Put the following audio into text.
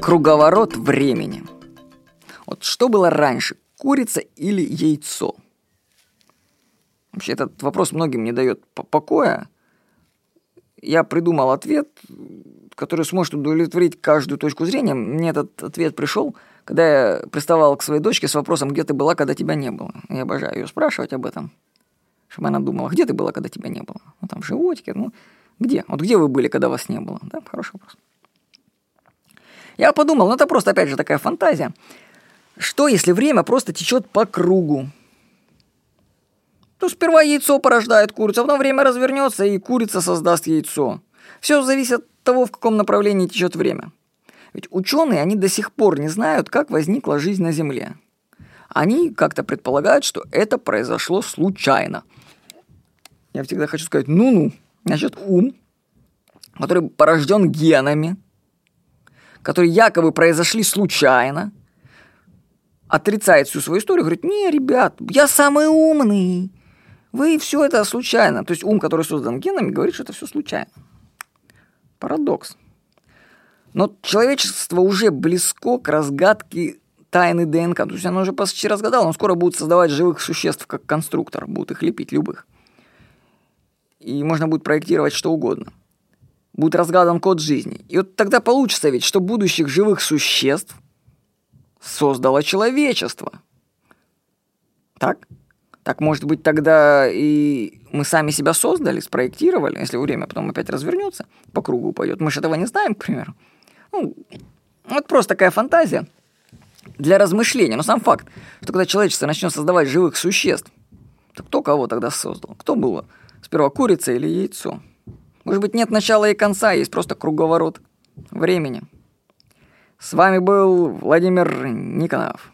Круговорот времени. Вот что было раньше, курица или яйцо? Вообще этот вопрос многим не дает покоя. Я придумал ответ, который сможет удовлетворить каждую точку зрения. Мне этот ответ пришел, когда я приставал к своей дочке с вопросом, где ты была, когда тебя не было. Я обожаю ее спрашивать об этом, чтобы она думала, где ты была, когда тебя не было. Ну, там, в животике, ну, где? Вот где вы были, когда вас не было? Да, хороший вопрос. Я подумал, ну это просто, опять же, такая фантазия. Что, если время просто течет по кругу? То сперва яйцо порождает курицу, а потом время развернется, и курица создаст яйцо. Все зависит от того, в каком направлении течет время. Ведь ученые, они до сих пор не знают, как возникла жизнь на Земле. Они как-то предполагают, что это произошло случайно. Я всегда хочу сказать, ну-ну, значит, ум, который порожден генами, которые якобы произошли случайно, отрицает всю свою историю, говорит, не, ребят, я самый умный, вы все это случайно. То есть ум, который создан генами, говорит, что это все случайно. Парадокс. Но человечество уже близко к разгадке тайны ДНК. То есть оно уже почти разгадало, он скоро будет создавать живых существ как конструктор, будут их лепить любых. И можно будет проектировать что угодно. Будет разгадан код жизни. И вот тогда получится ведь, что будущих живых существ создало человечество. Так? Так, может быть, тогда и мы сами себя создали, спроектировали, если время потом опять развернется, по кругу пойдет. Мы же этого не знаем, к примеру. Ну, вот просто такая фантазия для размышления. Но сам факт, что когда человечество начнет создавать живых существ, то кто кого тогда создал? Кто было? Сперва курица или яйцо? Может быть, нет начала и конца, есть просто круговорот времени. С вами был Владимир Никонов.